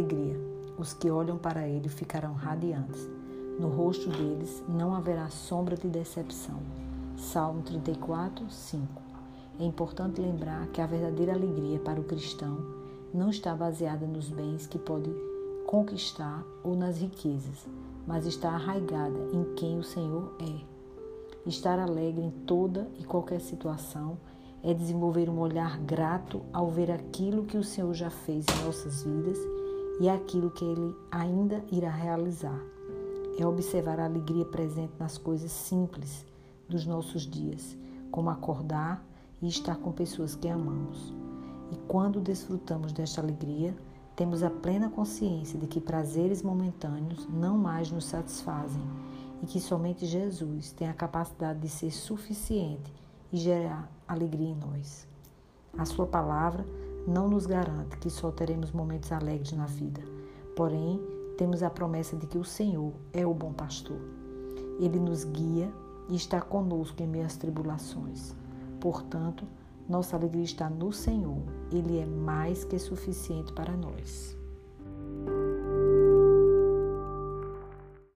alegria. Os que olham para ele ficarão radiantes. No rosto deles não haverá sombra de decepção. Salmo 34, 5. É importante lembrar que a verdadeira alegria para o cristão não está baseada nos bens que pode conquistar ou nas riquezas, mas está arraigada em quem o Senhor é. Estar alegre em toda e qualquer situação é desenvolver um olhar grato ao ver aquilo que o Senhor já fez em nossas vidas e aquilo que Ele ainda irá realizar. É observar a alegria presente nas coisas simples dos nossos dias, como acordar e estar com pessoas que amamos. E quando desfrutamos desta alegria, temos a plena consciência de que prazeres momentâneos não mais nos satisfazem e que somente Jesus tem a capacidade de ser suficiente e gerar alegria em nós. A Sua palavra não nos garante que só teremos momentos alegres na vida, porém, temos a promessa de que o Senhor é o bom pastor. Ele nos guia e está conosco em meio às tribulações. Portanto, nossa alegria está no Senhor. Ele é mais que suficiente para nós.